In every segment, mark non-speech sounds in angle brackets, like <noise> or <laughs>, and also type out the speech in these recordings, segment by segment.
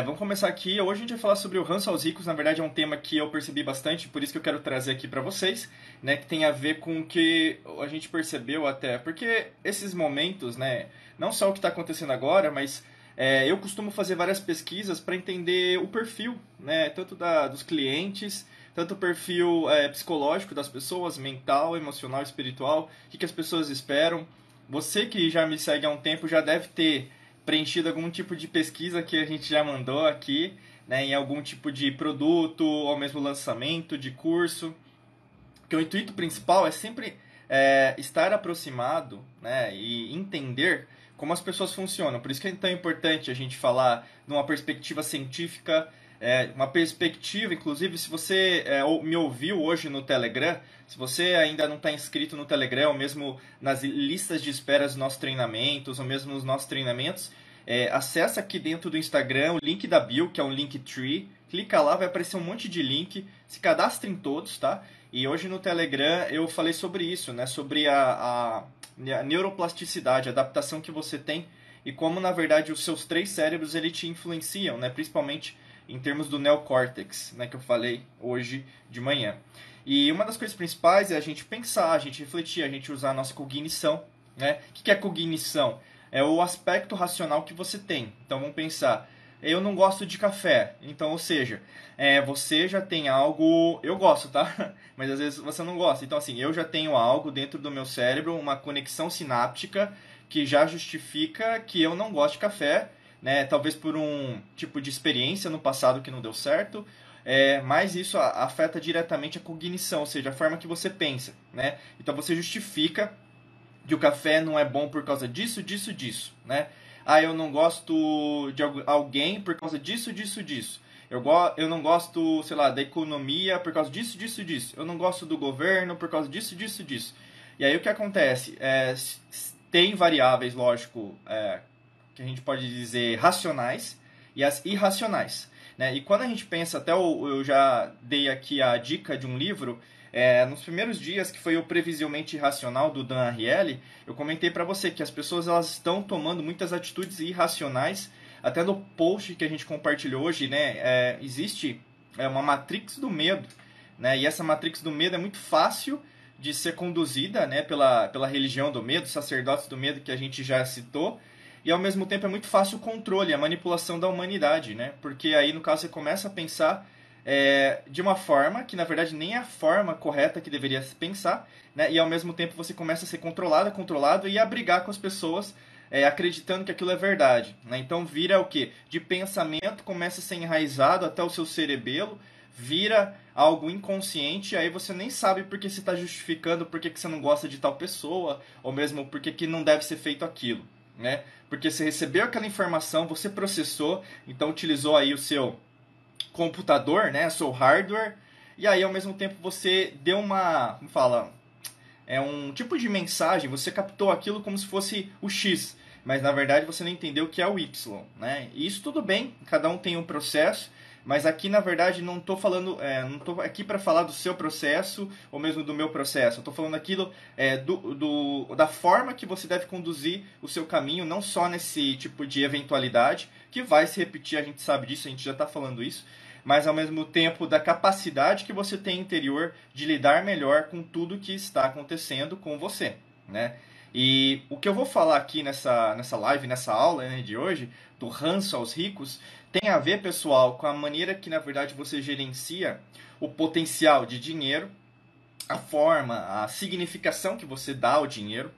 É, vamos começar aqui. Hoje a gente vai falar sobre o ranço aos ricos. Na verdade, é um tema que eu percebi bastante, por isso que eu quero trazer aqui para vocês, né? Que tem a ver com o que a gente percebeu até. Porque esses momentos, né? Não só o que está acontecendo agora, mas é, eu costumo fazer várias pesquisas para entender o perfil, né? Tanto da, dos clientes, tanto o perfil é, psicológico das pessoas, mental, emocional, espiritual, o que, que as pessoas esperam. Você que já me segue há um tempo já deve ter preenchido algum tipo de pesquisa que a gente já mandou aqui, né, em algum tipo de produto ou mesmo lançamento de curso. Que o intuito principal é sempre é, estar aproximado né, e entender como as pessoas funcionam. Por isso que é tão importante a gente falar numa perspectiva científica, é, uma perspectiva, inclusive, se você é, me ouviu hoje no Telegram, se você ainda não está inscrito no Telegram, ou mesmo nas listas de espera dos nossos treinamentos, ou mesmo nos nossos treinamentos, é, acessa aqui dentro do Instagram o link da bio, que é um Linktree. Clica lá, vai aparecer um monte de link. Se cadastre em todos, tá? E hoje no Telegram eu falei sobre isso, né? Sobre a, a, a neuroplasticidade, a adaptação que você tem e como, na verdade, os seus três cérebros ele te influenciam, né? Principalmente em termos do neocórtex, né, que eu falei hoje de manhã. E uma das coisas principais é a gente pensar, a gente refletir, a gente usar a nossa cognição. Né? O que é cognição? É o aspecto racional que você tem. Então vamos pensar, eu não gosto de café. Então, ou seja, é, você já tem algo. Eu gosto, tá? <laughs> Mas às vezes você não gosta. Então, assim, eu já tenho algo dentro do meu cérebro, uma conexão sináptica que já justifica que eu não gosto de café né? Talvez por um tipo de experiência no passado que não deu certo, é, mas isso afeta diretamente a cognição, ou seja, a forma que você pensa, né? Então você justifica que o café não é bom por causa disso, disso, disso, né? Ah, eu não gosto de alguém por causa disso, disso, disso. Eu, go eu não gosto, sei lá, da economia por causa disso, disso, disso. Eu não gosto do governo por causa disso, disso, disso. E aí o que acontece? É, tem variáveis, lógico, é, que a gente pode dizer racionais e as irracionais. Né? E quando a gente pensa, até eu, eu já dei aqui a dica de um livro, é, nos primeiros dias, que foi o Previsivelmente Irracional do Dan Ariely, eu comentei para você que as pessoas elas estão tomando muitas atitudes irracionais. Até no post que a gente compartilhou hoje, né, é, existe é, uma matrix do medo. Né, e essa matrix do medo é muito fácil de ser conduzida né, pela, pela religião do medo, sacerdotes do medo que a gente já citou, e ao mesmo tempo é muito fácil o controle, a manipulação da humanidade, né? Porque aí no caso você começa a pensar é, de uma forma que na verdade nem é a forma correta que deveria pensar, né? E ao mesmo tempo você começa a ser controlado, controlado e a brigar com as pessoas é, acreditando que aquilo é verdade. Né? Então vira o que? De pensamento começa a ser enraizado até o seu cerebelo, vira algo inconsciente, aí você nem sabe porque você está justificando porque que você não gosta de tal pessoa, ou mesmo porque que não deve ser feito aquilo né? Porque você recebeu aquela informação, você processou, então utilizou aí o seu computador, né, seu hardware, e aí ao mesmo tempo você deu uma, como fala, é um tipo de mensagem, você captou aquilo como se fosse o X, mas na verdade você não entendeu o que é o Y, né? E isso tudo bem, cada um tem um processo, mas aqui, na verdade, não estou falando, é, não estou aqui para falar do seu processo ou mesmo do meu processo. Estou falando aquilo é, do, do, da forma que você deve conduzir o seu caminho, não só nesse tipo de eventualidade, que vai se repetir, a gente sabe disso, a gente já está falando isso, mas ao mesmo tempo da capacidade que você tem interior de lidar melhor com tudo que está acontecendo com você, né? E o que eu vou falar aqui nessa, nessa live, nessa aula né, de hoje, do ranço aos ricos, tem a ver, pessoal, com a maneira que, na verdade, você gerencia o potencial de dinheiro, a forma, a significação que você dá ao dinheiro.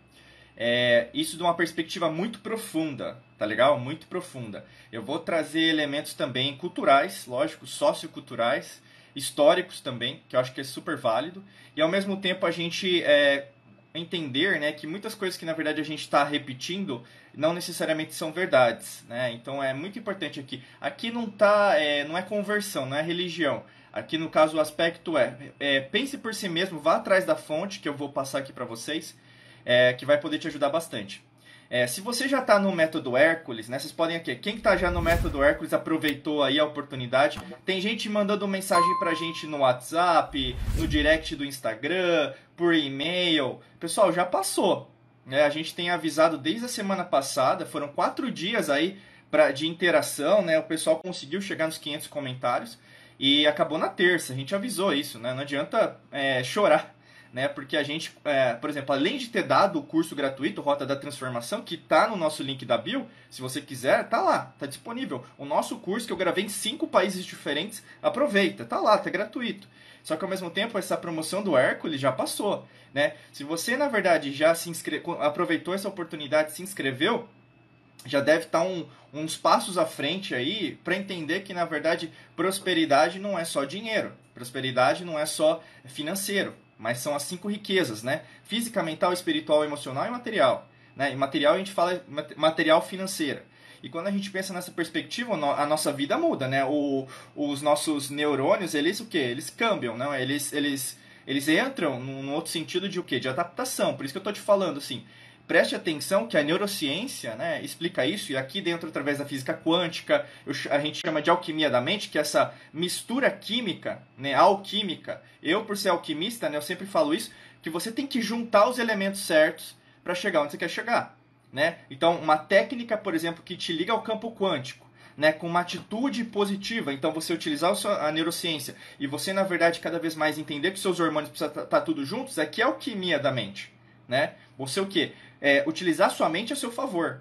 É, isso de uma perspectiva muito profunda, tá legal? Muito profunda. Eu vou trazer elementos também culturais, lógico, socioculturais, históricos também, que eu acho que é super válido. E ao mesmo tempo a gente é, entender né, que muitas coisas que na verdade a gente está repetindo não necessariamente são verdades. Né? Então é muito importante aqui. Aqui não, tá, é, não é conversão, não é religião. Aqui no caso o aspecto é, é pense por si mesmo, vá atrás da fonte que eu vou passar aqui para vocês, é, que vai poder te ajudar bastante. É, se você já está no método Hércules, né, vocês podem aqui. Quem está já no método Hércules aproveitou aí a oportunidade. Tem gente mandando mensagem para a gente no WhatsApp, no direct do Instagram, por e-mail. Pessoal, já passou. Né? A gente tem avisado desde a semana passada, foram quatro dias aí pra, de interação, né? O pessoal conseguiu chegar nos 500 comentários e acabou na terça. A gente avisou isso, né? Não adianta é, chorar, né? Porque a gente, é, por exemplo, além de ter dado o curso gratuito Rota da Transformação, que tá no nosso link da bio, se você quiser, tá lá, tá disponível. O nosso curso que eu gravei em cinco países diferentes, aproveita, tá lá, tá gratuito. Só que ao mesmo tempo essa promoção do Hércules já passou, né? Se você na verdade já se inscreveu, aproveitou essa oportunidade, se inscreveu, já deve estar um, uns passos à frente aí para entender que na verdade prosperidade não é só dinheiro, prosperidade não é só financeiro, mas são as cinco riquezas, né? Física, mental, espiritual, emocional e material. Né? E material a gente fala material financeiro. E quando a gente pensa nessa perspectiva, a nossa vida muda, né? O, os nossos neurônios, eles o quê? Eles cambiam, não? Eles, eles, eles entram num outro sentido de o quê? De adaptação. Por isso que eu estou te falando, assim, preste atenção que a neurociência né, explica isso, e aqui dentro, através da física quântica, a gente chama de alquimia da mente, que é essa mistura química, né, alquímica. Eu, por ser alquimista, né, eu sempre falo isso, que você tem que juntar os elementos certos para chegar onde você quer chegar. Né? Então, uma técnica, por exemplo, que te liga ao campo quântico, né, com uma atitude positiva, então você utilizar a neurociência e você, na verdade, cada vez mais entender que seus hormônios precisam estar tá, tá tudo juntos, é que é alquimia da mente. Né? Você o quê? É, utilizar sua mente a seu favor.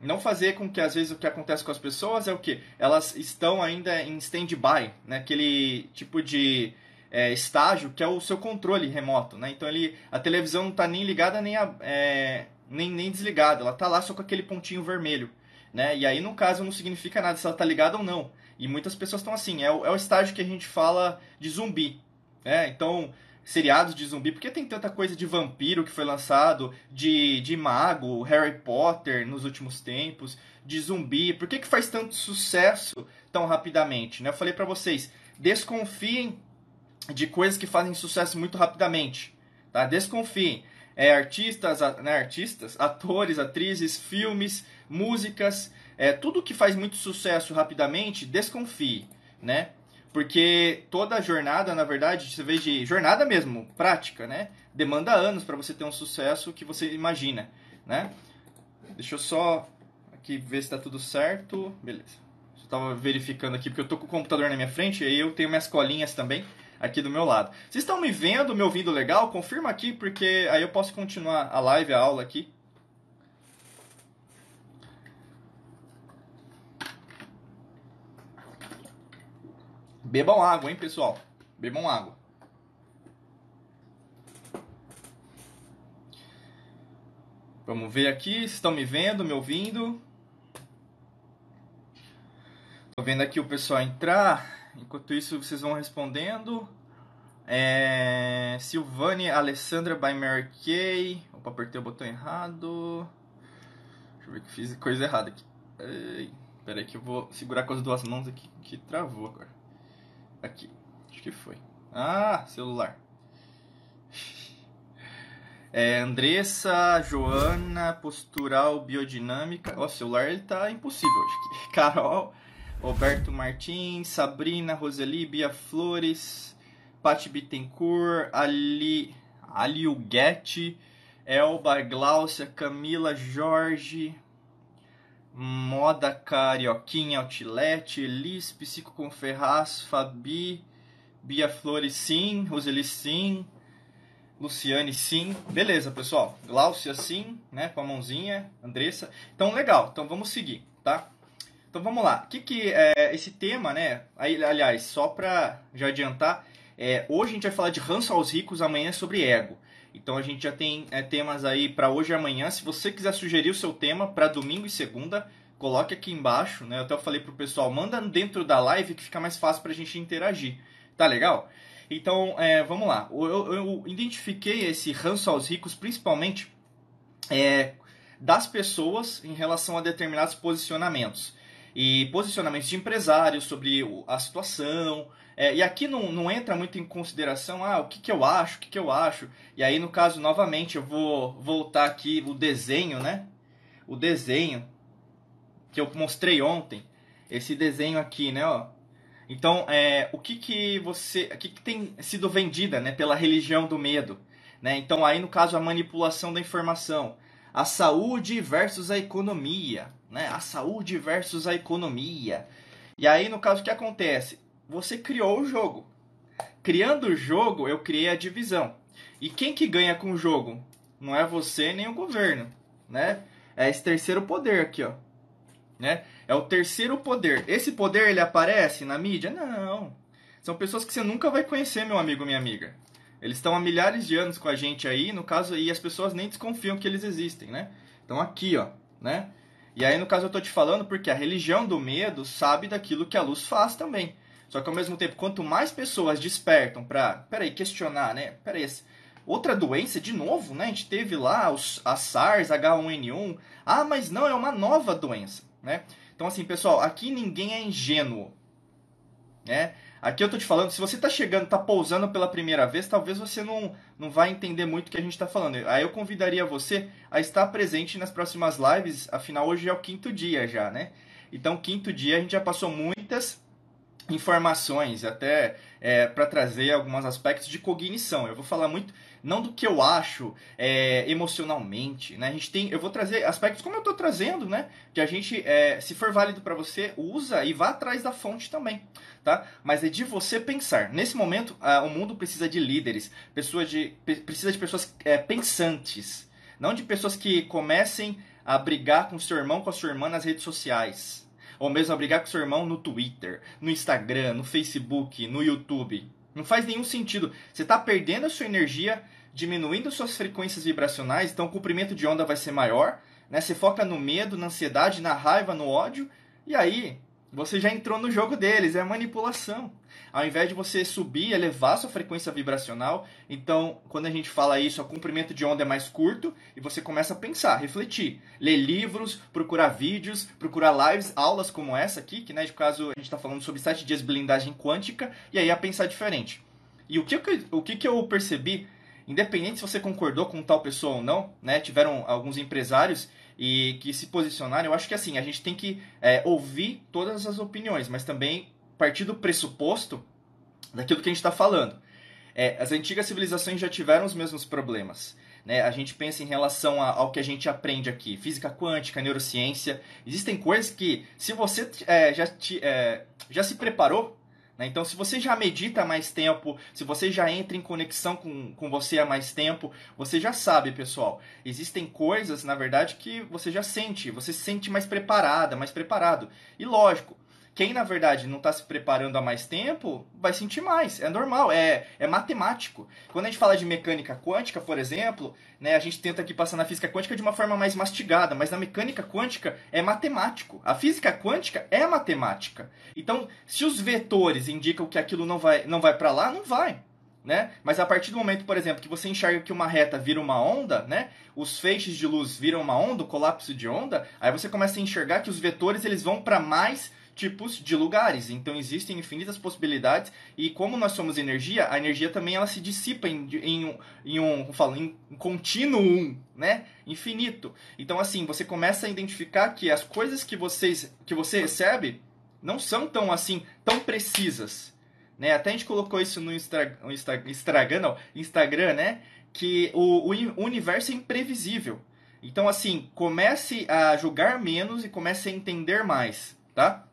Não fazer com que, às vezes, o que acontece com as pessoas é o que? Elas estão ainda em stand-by, né? aquele tipo de é, estágio que é o seu controle remoto. Né? Então, ele, a televisão não está nem ligada nem, a, é, nem, nem desligada, ela tá lá só com aquele pontinho vermelho. Né? E aí, no caso, não significa nada se ela tá ligada ou não. E muitas pessoas estão assim, é o, é o estágio que a gente fala de zumbi. Né? Então, seriados de zumbi, porque tem tanta coisa de vampiro que foi lançado, de, de mago, Harry Potter nos últimos tempos, de zumbi, por que, que faz tanto sucesso tão rapidamente? Né? Eu falei para vocês, desconfiem de coisas que fazem sucesso muito rapidamente, tá? Desconfiem é, artistas, né, artistas, atores, atrizes, filmes, músicas, é, tudo que faz muito sucesso rapidamente, desconfie, né? Porque toda jornada, na verdade, você vê de jornada mesmo, prática, né? Demanda anos para você ter um sucesso que você imagina, né? Deixa eu só aqui ver se está tudo certo. Beleza. Eu estava verificando aqui porque eu tô com o computador na minha frente e eu tenho minhas colinhas também aqui do meu lado. Vocês estão me vendo, me ouvindo legal? Confirma aqui, porque aí eu posso continuar a live, a aula aqui. Bebam água, hein, pessoal? Bebam água. Vamos ver aqui, vocês estão me vendo, me ouvindo? Tô vendo aqui o pessoal entrar. Enquanto isso, vocês vão respondendo. É... Silvane Alessandra by Mary Kay. Opa, apertei o botão errado. Deixa eu ver que fiz coisa errada aqui. Espera aí que eu vou segurar com as duas mãos aqui que travou agora. Aqui. Acho que foi. Ah, celular. É, Andressa, Joana, Postural, Biodinâmica. Ó, o celular ele tá impossível. Acho que. <laughs> Carol, Roberto Martins, Sabrina, Roseli, Bia Flores, Pati Bittencourt, Ali, Aliuguete, Elba, Gláucia, Camila, Jorge, Moda Carioquinha, Outlet, Elis, Psico com Ferraz, Fabi, Bia Flores, sim, Roseli, sim, Luciane, sim. Beleza, pessoal. Gláucia, sim, né, com a mãozinha, Andressa. Então, legal. Então, vamos seguir, tá? Então vamos lá. O que, que é esse tema, né? Aí, aliás, só para já adiantar, é, hoje a gente vai falar de ranço aos ricos, amanhã é sobre ego. Então a gente já tem é, temas aí para hoje e amanhã. Se você quiser sugerir o seu tema para domingo e segunda, coloque aqui embaixo, né? Eu até falei pro pessoal, manda dentro da live que fica mais fácil para a gente interagir. Tá legal? Então, é, vamos lá. Eu, eu, identifiquei esse ranço aos ricos principalmente é, das pessoas em relação a determinados posicionamentos e posicionamentos de empresários sobre a situação. É, e aqui não, não entra muito em consideração ah, o que, que eu acho, o que, que eu acho. E aí, no caso, novamente, eu vou voltar aqui o desenho, né? O desenho que eu mostrei ontem. Esse desenho aqui, né? Ó. Então, é, o que, que você. O que, que tem sido vendida né, pela religião do medo? Né? Então, aí, no caso, a manipulação da informação a saúde versus a economia, né? A saúde versus a economia. E aí, no caso, o que acontece? Você criou o jogo. Criando o jogo, eu criei a divisão. E quem que ganha com o jogo? Não é você nem o governo, né? É esse terceiro poder aqui, ó. Né? É o terceiro poder. Esse poder ele aparece na mídia? Não. São pessoas que você nunca vai conhecer, meu amigo, minha amiga. Eles estão há milhares de anos com a gente aí, no caso aí as pessoas nem desconfiam que eles existem, né? Então aqui, ó, né? E aí no caso eu tô te falando porque a religião do medo sabe daquilo que a luz faz também. Só que ao mesmo tempo, quanto mais pessoas despertam para, peraí, questionar, né? Peraí, outra doença de novo, né? A gente teve lá os, a SARS, H1N1. Ah, mas não, é uma nova doença, né? Então assim, pessoal, aqui ninguém é ingênuo, né? Aqui eu tô te falando, se você tá chegando, tá pousando pela primeira vez, talvez você não, não vai entender muito o que a gente tá falando. Aí eu convidaria você a estar presente nas próximas lives, afinal hoje é o quinto dia já, né? Então, quinto dia a gente já passou muitas informações, até é, para trazer alguns aspectos de cognição. Eu vou falar muito não do que eu acho é, emocionalmente, né? A gente tem, eu vou trazer aspectos como eu estou trazendo, né? Que a gente, é, se for válido para você, usa e vá atrás da fonte também, tá? Mas é de você pensar. Nesse momento, o mundo precisa de líderes, pessoas de, precisa de pessoas é, pensantes, não de pessoas que comecem a brigar com seu irmão, com a sua irmã nas redes sociais, ou mesmo a brigar com seu irmão no Twitter, no Instagram, no Facebook, no YouTube. Não faz nenhum sentido. Você está perdendo a sua energia diminuindo suas frequências vibracionais, então o comprimento de onda vai ser maior, né? Você foca no medo, na ansiedade, na raiva, no ódio, e aí você já entrou no jogo deles, é manipulação. Ao invés de você subir, elevar sua frequência vibracional, então quando a gente fala isso, o comprimento de onda é mais curto e você começa a pensar, refletir, ler livros, procurar vídeos, procurar lives, aulas como essa aqui, que né, de caso a gente está falando sobre sete dias de blindagem quântica, e aí a pensar diferente. E o que, o que, que eu percebi independente se você concordou com tal pessoa ou não, né? Tiveram alguns empresários e que se posicionaram. Eu acho que assim a gente tem que é, ouvir todas as opiniões, mas também partir do pressuposto daquilo que a gente está falando. É, as antigas civilizações já tiveram os mesmos problemas. Né? A gente pensa em relação ao que a gente aprende aqui, física quântica, neurociência. Existem coisas que, se você é, já, te, é, já se preparou né? Então, se você já medita há mais tempo, se você já entra em conexão com, com você há mais tempo, você já sabe, pessoal. Existem coisas, na verdade, que você já sente. Você se sente mais preparada, mais preparado. E lógico, quem, na verdade, não está se preparando há mais tempo, vai sentir mais. É normal, é, é matemático. Quando a gente fala de mecânica quântica, por exemplo, né, a gente tenta aqui passar na física quântica de uma forma mais mastigada, mas na mecânica quântica é matemático. A física quântica é matemática. Então, se os vetores indicam que aquilo não vai, não vai para lá, não vai. Né? Mas a partir do momento, por exemplo, que você enxerga que uma reta vira uma onda, né? Os feixes de luz viram uma onda, o colapso de onda, aí você começa a enxergar que os vetores eles vão para mais tipos de lugares. Então existem infinitas possibilidades e como nós somos energia, a energia também ela se dissipa em, em, em um, falo, em contínuo, né? Infinito. Então assim, você começa a identificar que as coisas que vocês que você recebe não são tão assim, tão precisas. Né? Até a gente colocou isso no Insta, Instagram, não, Instagram, né? Que o, o universo é imprevisível. Então, assim, comece a julgar menos e comece a entender mais, tá?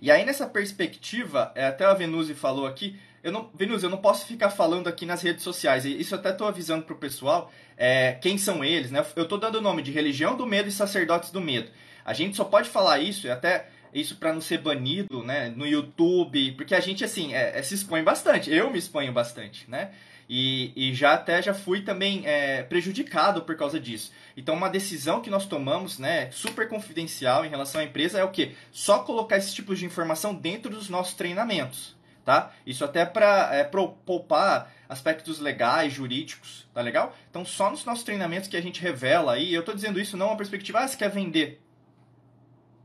E aí, nessa perspectiva, é, até a Venusi falou aqui, eu não, Venusi, eu não posso ficar falando aqui nas redes sociais, e isso até estou avisando para o pessoal, é, quem são eles, né? Eu estou dando o nome de Religião do Medo e Sacerdotes do Medo. A gente só pode falar isso, e até isso para não ser banido, né, no YouTube, porque a gente, assim, é, é, se expõe bastante, eu me exponho bastante, né? E, e já até já fui também é, prejudicado por causa disso. Então, uma decisão que nós tomamos, né, super confidencial em relação à empresa é o que? Só colocar esses tipos de informação dentro dos nossos treinamentos, tá? Isso até para é, poupar aspectos legais, jurídicos, tá legal? Então, só nos nossos treinamentos que a gente revela aí, eu estou dizendo isso não é uma perspectiva, ah, você quer vender.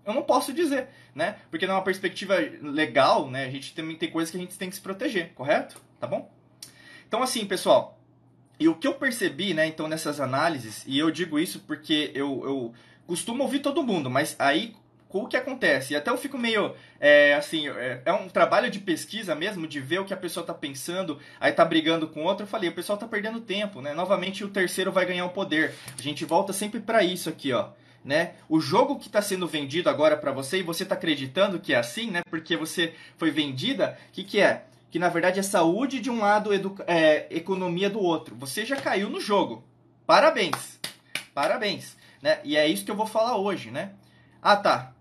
Eu não posso dizer, né? Porque numa perspectiva legal, né, a gente também tem coisas que a gente tem que se proteger, correto? Tá bom? Então, assim, pessoal, e o que eu percebi, né, então, nessas análises, e eu digo isso porque eu, eu costumo ouvir todo mundo, mas aí, o que acontece? E até eu fico meio, é, assim, é, é, um trabalho de pesquisa mesmo, de ver o que a pessoa tá pensando, aí tá brigando com outro. Eu falei, o pessoal tá perdendo tempo, né? Novamente o terceiro vai ganhar o poder. A gente volta sempre para isso aqui, ó. Né? O jogo que está sendo vendido agora para você e você está acreditando que é assim, né? Porque você foi vendida, o que, que é? Que na verdade é saúde de um lado, é, economia do outro. Você já caiu no jogo. Parabéns, parabéns, né? E é isso que eu vou falar hoje, né? Ah, tá.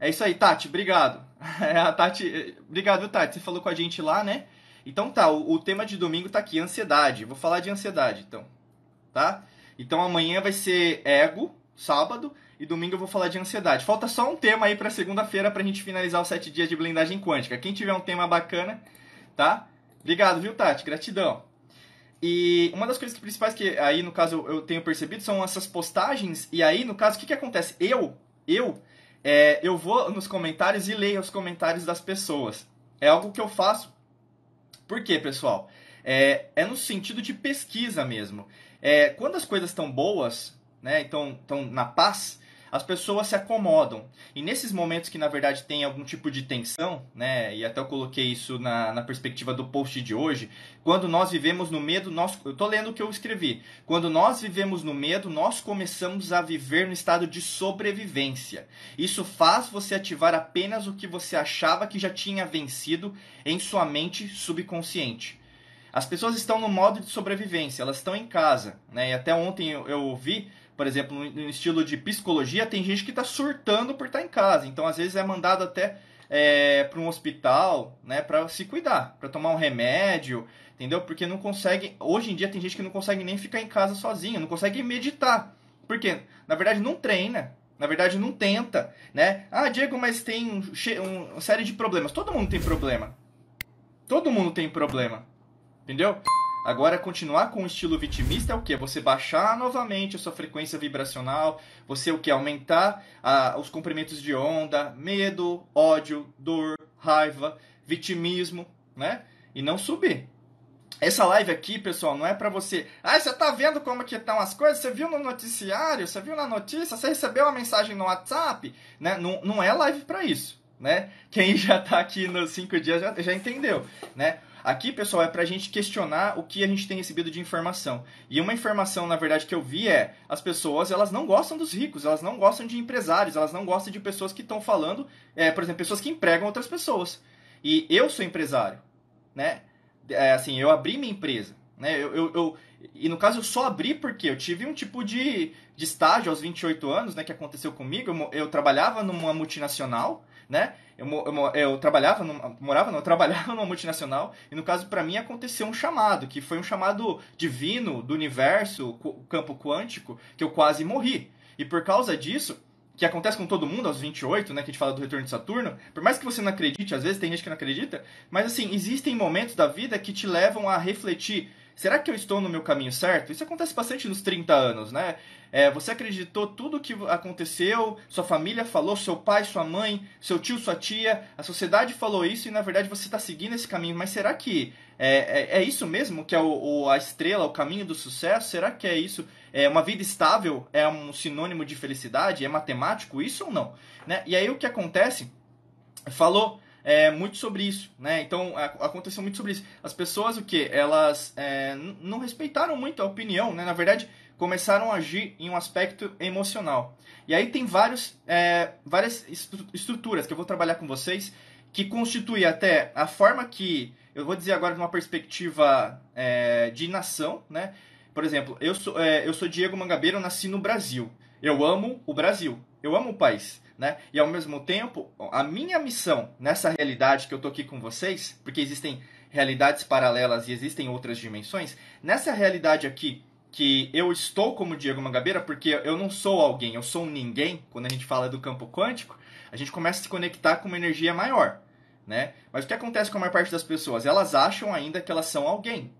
É isso aí, Tati, obrigado. <laughs> É, a Tati, obrigado, Tati. Você falou com a gente lá, né? Então tá, o, o, tema de domingo tá aqui, ansiedade. Vou falar de ansiedade, então. Tá? Então amanhã vai ser ego, sábado, e domingo eu vou falar de ansiedade. Falta só um tema aí para segunda-feira pra gente finalizar os sete dias de blindagem quântica. Quem tiver um tema bacana, tá? Obrigado, viu, Tati? Gratidão. E uma das coisas principais que aí, no caso, eu tenho percebido são essas postagens. E aí, no caso, o que, que acontece? Eu, eu é, eu vou nos comentários e leio os comentários das pessoas. É algo que eu faço. Por quê, pessoal? É, é no sentido de pesquisa mesmo. É, quando as coisas estão boas, né, estão na paz, as pessoas se acomodam. E nesses momentos que, na verdade, tem algum tipo de tensão, né, e até eu coloquei isso na, na perspectiva do post de hoje, quando nós vivemos no medo, nós, eu estou lendo o que eu escrevi, quando nós vivemos no medo, nós começamos a viver no estado de sobrevivência. Isso faz você ativar apenas o que você achava que já tinha vencido em sua mente subconsciente. As pessoas estão no modo de sobrevivência, elas estão em casa, né? E até ontem eu, eu vi por exemplo, no estilo de psicologia, tem gente que está surtando por estar tá em casa. Então, às vezes, é mandado até é, para um hospital, né, para se cuidar, para tomar um remédio, entendeu? Porque não consegue. Hoje em dia, tem gente que não consegue nem ficar em casa sozinho, não consegue meditar. Porque, na verdade, não treina. Na verdade, não tenta, né? Ah, Diego, mas tem um, um, uma série de problemas. Todo mundo tem problema. Todo mundo tem problema. Entendeu? Agora, continuar com o estilo vitimista é o que? Você baixar novamente a sua frequência vibracional, você o que? Aumentar a, os comprimentos de onda, medo, ódio, dor, raiva, vitimismo, né? E não subir. Essa live aqui, pessoal, não é para você. Ah, você tá vendo como que estão as coisas? Você viu no noticiário? Você viu na notícia? Você recebeu uma mensagem no WhatsApp? Né? Não, não é live para isso, né? Quem <laughs> já tá aqui nos cinco dias já, já entendeu, né? Aqui, pessoal, é para a gente questionar o que a gente tem recebido de informação. E uma informação, na verdade, que eu vi é as pessoas elas não gostam dos ricos, elas não gostam de empresários, elas não gostam de pessoas que estão falando, é, por exemplo, pessoas que empregam outras pessoas. E eu sou empresário, né? É, assim, eu abri minha empresa, né? Eu, eu, eu, e no caso eu só abri porque eu tive um tipo de, de estágio aos 28 anos, né? Que aconteceu comigo. Eu, eu trabalhava numa multinacional, né? Eu, eu, eu trabalhava, no, morava, não, eu trabalhava <laughs> numa multinacional e no caso para mim aconteceu um chamado, que foi um chamado divino do universo, campo quântico, que eu quase morri. E por causa disso, que acontece com todo mundo aos 28, né, que a gente fala do retorno de Saturno, por mais que você não acredite, às vezes tem gente que não acredita, mas assim, existem momentos da vida que te levam a refletir será que eu estou no meu caminho certo? Isso acontece bastante nos 30 anos, né? É, você acreditou tudo o que aconteceu, sua família falou, seu pai, sua mãe, seu tio, sua tia, a sociedade falou isso e na verdade você está seguindo esse caminho. Mas será que é, é, é isso mesmo que é o, o, a estrela, o caminho do sucesso? Será que é isso? É uma vida estável é um sinônimo de felicidade? É matemático isso ou não? Né? E aí o que acontece? Falou é, muito sobre isso, né? Então aconteceu muito sobre isso. As pessoas o que? Elas é, não respeitaram muito a opinião, né? Na verdade começaram a agir em um aspecto emocional. E aí tem vários, é, várias estruturas que eu vou trabalhar com vocês que constitui até a forma que eu vou dizer agora de uma perspectiva é, de nação, né? Por exemplo, eu sou, é, eu sou Diego Mangabeira, eu nasci no Brasil. Eu amo o Brasil, eu amo o país né? E ao mesmo tempo, a minha missão nessa realidade que eu tô aqui com vocês, porque existem realidades paralelas e existem outras dimensões, nessa realidade aqui que eu estou como Diego Mangabeira, porque eu não sou alguém, eu sou um ninguém, quando a gente fala do campo quântico, a gente começa a se conectar com uma energia maior, né? Mas o que acontece com a maior parte das pessoas? Elas acham ainda que elas são alguém,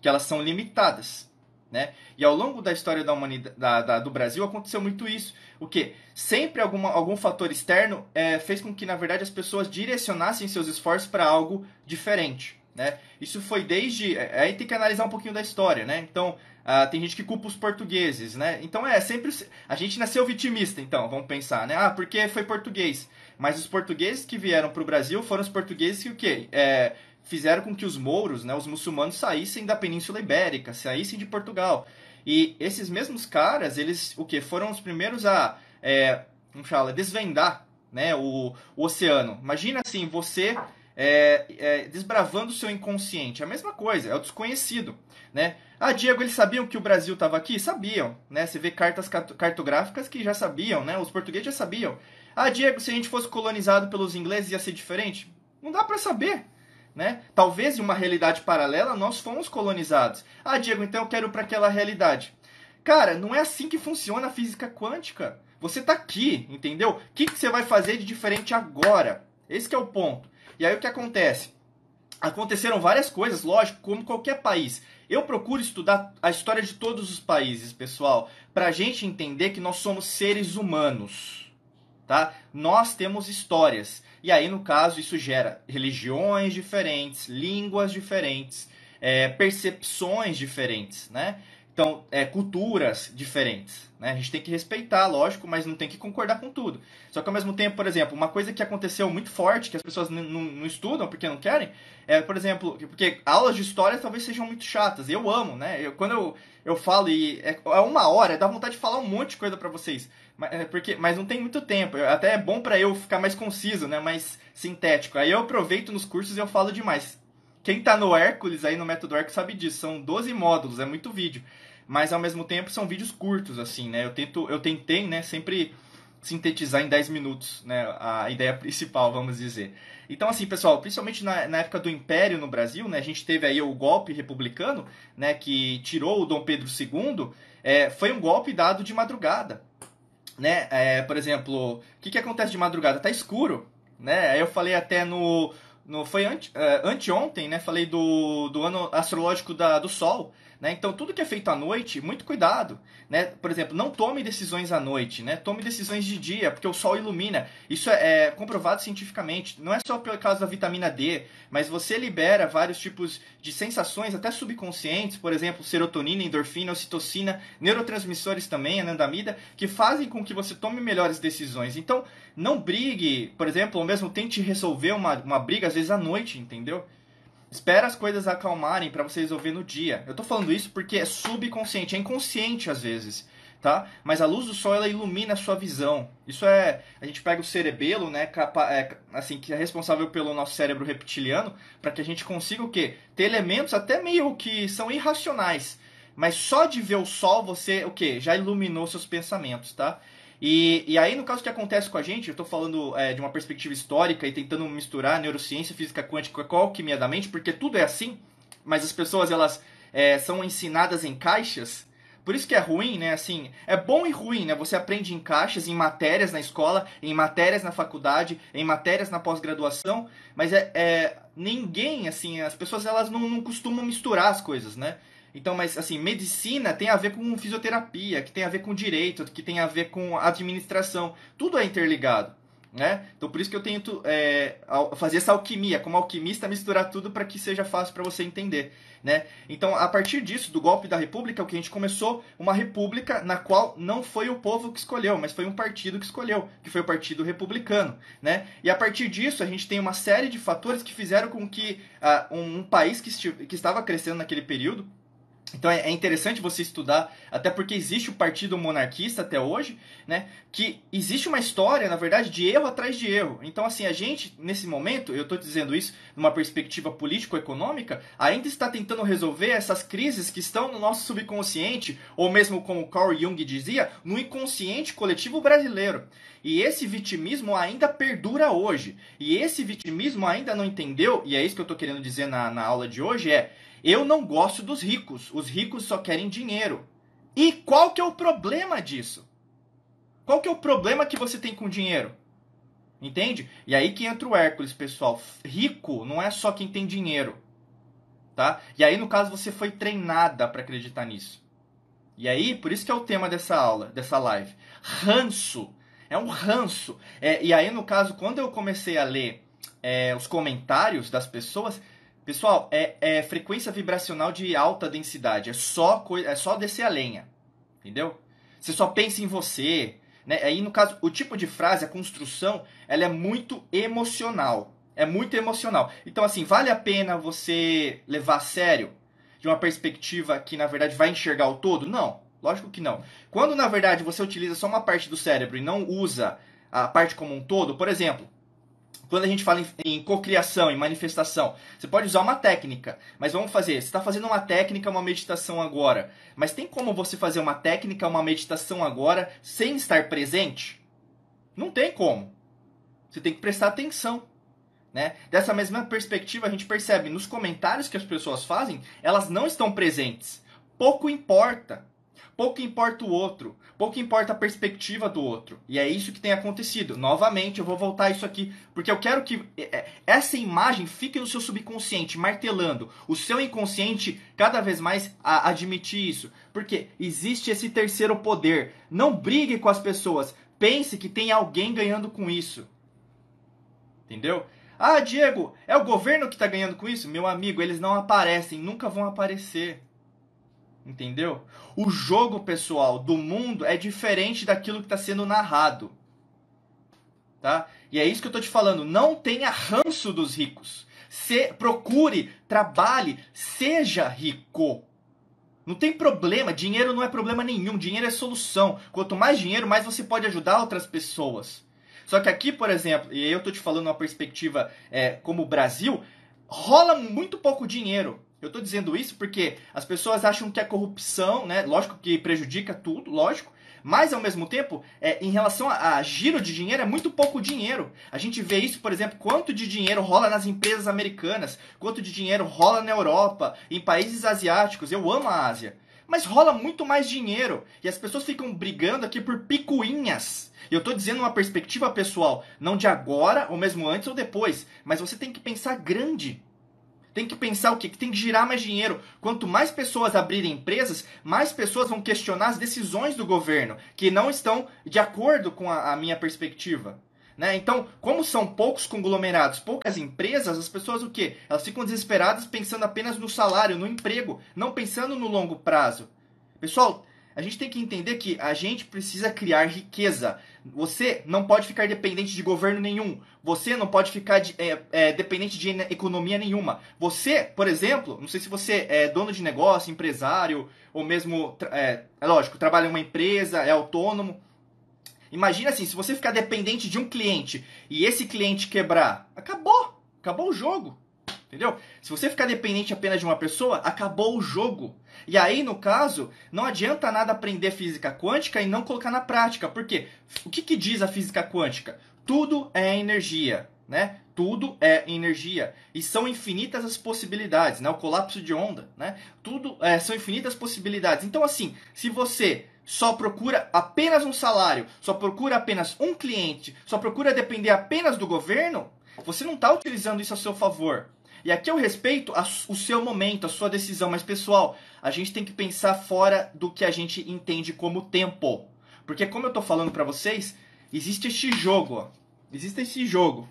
que elas são limitadas, né? E ao longo da história da humanidade, da, da, do Brasil aconteceu muito isso. O que? Sempre alguma, algum fator externo é, fez com que, na verdade, as pessoas direcionassem seus esforços para algo diferente. Né? Isso foi desde. É, aí tem que analisar um pouquinho da história. Né? Então, ah, tem gente que culpa os portugueses, né? Então é sempre. A gente nasceu vitimista, então, vamos pensar, né? Ah, porque foi português. Mas os portugueses que vieram para o Brasil foram os portugueses que o quê? É, fizeram com que os mouros, né, os muçulmanos, saíssem da Península Ibérica, saíssem de Portugal. E esses mesmos caras, eles o que foram os primeiros a é, como fala, desvendar né, o, o oceano. Imagina assim, você é, é, desbravando o seu inconsciente. A mesma coisa, é o desconhecido. Né? Ah, Diego, eles sabiam que o Brasil estava aqui? Sabiam. Né? Você vê cartas cartográficas que já sabiam, né? os portugueses já sabiam. Ah, Diego, se a gente fosse colonizado pelos ingleses ia ser diferente? Não dá para saber. Né? Talvez em uma realidade paralela nós fomos colonizados. Ah, Diego, então eu quero para aquela realidade. Cara, não é assim que funciona a física quântica. Você está aqui, entendeu? O que, que você vai fazer de diferente agora? Esse é o ponto. E aí o que acontece? Aconteceram várias coisas, lógico, como qualquer país. Eu procuro estudar a história de todos os países, pessoal, para a gente entender que nós somos seres humanos, tá? Nós temos histórias. E aí, no caso, isso gera religiões diferentes, línguas diferentes, é, percepções diferentes, né? Então, é, culturas diferentes. Né? A gente tem que respeitar, lógico, mas não tem que concordar com tudo. Só que ao mesmo tempo, por exemplo, uma coisa que aconteceu muito forte, que as pessoas não estudam porque não querem, é, por exemplo, porque aulas de história talvez sejam muito chatas. Eu amo, né? Eu, quando eu, eu falo e é, é uma hora, dá vontade de falar um monte de coisa para vocês. Mas, é, porque, mas não tem muito tempo. Até é bom para eu ficar mais conciso, né? Mais sintético. Aí eu aproveito nos cursos e eu falo demais. Quem tá no Hércules aí no método Hércules sabe disso, são 12 módulos, é muito vídeo. Mas ao mesmo tempo são vídeos curtos, assim, né? Eu, tento, eu tentei, né, sempre sintetizar em 10 minutos, né, a ideia principal, vamos dizer. Então, assim, pessoal, principalmente na, na, época do Império no Brasil, né, a gente teve aí o golpe republicano, né, que tirou o Dom Pedro II, é, foi um golpe dado de madrugada, né, é, por exemplo, o que, que acontece de madrugada? Tá escuro, né, eu falei até no, no foi ante, uh, anteontem, né? Falei do, do ano astrológico da, do Sol. Né? Então, tudo que é feito à noite, muito cuidado. Né? Por exemplo, não tome decisões à noite, né? tome decisões de dia, porque o sol ilumina. Isso é, é comprovado cientificamente. Não é só por causa da vitamina D, mas você libera vários tipos de sensações, até subconscientes, por exemplo, serotonina, endorfina, ocitocina, neurotransmissores também, anandamida, que fazem com que você tome melhores decisões. Então, não brigue, por exemplo, ou mesmo tente resolver uma, uma briga, às vezes à noite, entendeu? Espera as coisas acalmarem para você resolver no dia. Eu tô falando isso porque é subconsciente, é inconsciente às vezes, tá? Mas a luz do sol ela ilumina a sua visão. Isso é, a gente pega o cerebelo, né, capa, é, assim que é responsável pelo nosso cérebro reptiliano, para que a gente consiga o quê? Ter elementos até meio que são irracionais. Mas só de ver o sol você, o quê? Já iluminou seus pensamentos, tá? E, e aí, no caso que acontece com a gente, eu estou falando é, de uma perspectiva histórica e tentando misturar neurociência, física quântica com a alquimia da mente, porque tudo é assim, mas as pessoas elas é, são ensinadas em caixas. Por isso que é ruim, né? Assim, é bom e ruim, né? Você aprende em caixas, em matérias na escola, em matérias na faculdade, em matérias na pós-graduação, mas é, é, ninguém, assim, as pessoas elas não, não costumam misturar as coisas, né? Então, mas assim, medicina tem a ver com fisioterapia, que tem a ver com direito, que tem a ver com administração. Tudo é interligado. Né? Então por isso que eu tento é, fazer essa alquimia, como alquimista, misturar tudo para que seja fácil para você entender. Né? Então, a partir disso, do golpe da República, o que a gente começou uma república na qual não foi o povo que escolheu, mas foi um partido que escolheu, que foi o Partido Republicano. Né? E a partir disso, a gente tem uma série de fatores que fizeram com que uh, um, um país que, que estava crescendo naquele período, então é, é interessante você estudar, até porque existe o partido monarquista até hoje, né? Que existe uma história, na verdade, de erro atrás de erro. Então, assim, a gente, nesse momento, eu estou dizendo isso numa perspectiva político-econômica, ainda está tentando resolver essas crises que estão no nosso subconsciente, ou mesmo como Carl Jung dizia, no inconsciente coletivo brasileiro. E esse vitimismo ainda perdura hoje. E esse vitimismo ainda não entendeu, e é isso que eu estou querendo dizer na, na aula de hoje, é eu não gosto dos ricos. Os ricos só querem dinheiro. E qual que é o problema disso? Qual que é o problema que você tem com dinheiro? Entende? E aí que entra o Hércules, pessoal. Rico não é só quem tem dinheiro. Tá? E aí, no caso, você foi treinada para acreditar nisso. E aí, por isso que é o tema dessa aula, dessa live. Ranço. É um ranço. É, e aí, no caso, quando eu comecei a ler é, os comentários das pessoas, Pessoal, é, é frequência vibracional de alta densidade. É só, é só descer a lenha. Entendeu? Você só pensa em você. Né? Aí, no caso, o tipo de frase, a construção, ela é muito emocional. É muito emocional. Então, assim, vale a pena você levar a sério de uma perspectiva que, na verdade, vai enxergar o todo? Não. Lógico que não. Quando, na verdade, você utiliza só uma parte do cérebro e não usa a parte como um todo, por exemplo, quando a gente fala em, em cocriação, em manifestação, você pode usar uma técnica, mas vamos fazer. Você está fazendo uma técnica, uma meditação agora, mas tem como você fazer uma técnica, uma meditação agora sem estar presente? Não tem como. Você tem que prestar atenção. Né? Dessa mesma perspectiva, a gente percebe nos comentários que as pessoas fazem, elas não estão presentes. Pouco importa. Pouco importa o outro, pouco importa a perspectiva do outro. E é isso que tem acontecido. Novamente, eu vou voltar isso aqui, porque eu quero que é, é, essa imagem fique no seu subconsciente, martelando o seu inconsciente cada vez mais a admitir isso. Porque existe esse terceiro poder. Não brigue com as pessoas. Pense que tem alguém ganhando com isso. Entendeu? Ah, Diego, é o governo que está ganhando com isso? Meu amigo, eles não aparecem, nunca vão aparecer. Entendeu? O jogo, pessoal, do mundo é diferente daquilo que está sendo narrado. Tá? E é isso que eu estou te falando. Não tenha ranço dos ricos. Se, procure, trabalhe, seja rico. Não tem problema, dinheiro não é problema nenhum, dinheiro é solução. Quanto mais dinheiro, mais você pode ajudar outras pessoas. Só que aqui, por exemplo, e eu estou te falando uma perspectiva é, como o Brasil, rola muito pouco dinheiro. Eu estou dizendo isso porque as pessoas acham que a corrupção, né, lógico que prejudica tudo, lógico, mas ao mesmo tempo, é, em relação a, a, giro de dinheiro, é muito pouco dinheiro. A gente vê isso, por exemplo, quanto de dinheiro rola nas empresas americanas, quanto de dinheiro rola na Europa, em países asiáticos. Eu amo a Ásia. Mas rola muito mais dinheiro. E as pessoas ficam brigando aqui por picuinhas. E eu estou dizendo uma perspectiva pessoal, não de agora, ou mesmo antes ou depois. Mas você tem que pensar grande. Tem que pensar o quê? Que tem que girar mais dinheiro. Quanto mais pessoas abrirem empresas, mais pessoas vão questionar as decisões do governo, que não estão de acordo com a, a minha perspectiva. Né? Então, como são poucos conglomerados, poucas empresas, as pessoas o quê? Elas ficam desesperadas pensando apenas no salário, no emprego, não pensando no longo prazo. Pessoal, a gente tem que entender que a gente precisa criar riqueza. Você não pode ficar dependente de governo nenhum. Você não pode ficar de, é, é, dependente de economia nenhuma. Você, por exemplo, não sei se você é dono de negócio, empresário, ou mesmo, é, é lógico, trabalha em uma empresa, é autônomo. Imagina assim, se você ficar dependente de um cliente e esse cliente quebrar, acabou. Acabou o jogo. Entendeu? Se você ficar dependente apenas de uma pessoa, acabou o jogo. E aí, no caso, não adianta nada aprender física quântica e não colocar na prática. Por quê? O que, que diz a física quântica? Tudo é energia, né? Tudo é energia. E são infinitas as possibilidades, né? O colapso de onda, né? Tudo é, são infinitas possibilidades. Então, assim, se você só procura apenas um salário, só procura apenas um cliente, só procura depender apenas do governo, você não está utilizando isso a seu favor. E aqui eu respeito a, o seu momento, a sua decisão, mas pessoal, a gente tem que pensar fora do que a gente entende como tempo. Porque como eu estou falando para vocês, existe este jogo, ó. existe esse jogo,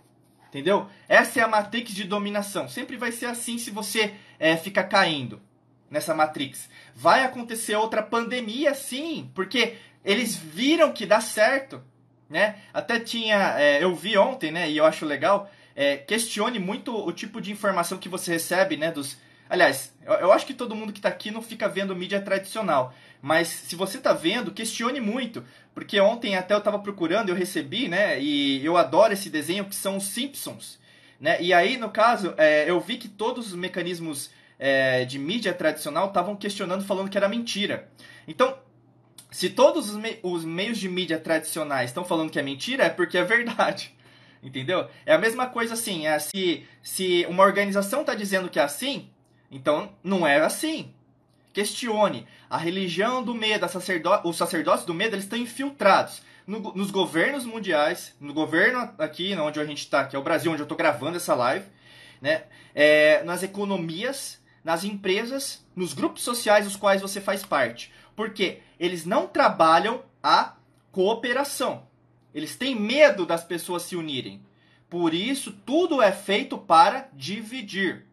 entendeu? Essa é a matrix de dominação. Sempre vai ser assim se você é, ficar caindo nessa matrix. Vai acontecer outra pandemia, sim, porque eles viram que dá certo, né? Até tinha, é, eu vi ontem, né? E eu acho legal é, questione muito o tipo de informação que você recebe, né? Dos... Aliás, eu, eu acho que todo mundo que está aqui não fica vendo mídia tradicional. Mas se você está vendo, questione muito. Porque ontem até eu estava procurando, eu recebi, né? E eu adoro esse desenho que são os Simpsons. Né? E aí, no caso, é, eu vi que todos os mecanismos é, de mídia tradicional estavam questionando, falando que era mentira. Então, se todos os, me os meios de mídia tradicionais estão falando que é mentira, é porque é verdade. Entendeu? É a mesma coisa assim, é, se, se uma organização está dizendo que é assim, então não é assim. Questione. A religião do medo, os sacerdócios do medo, eles estão infiltrados no, nos governos mundiais, no governo aqui, onde a gente está, que é o Brasil, onde eu estou gravando essa live, né? É, nas economias, nas empresas, nos grupos sociais dos quais você faz parte. Porque eles não trabalham a cooperação. Eles têm medo das pessoas se unirem. Por isso, tudo é feito para dividir.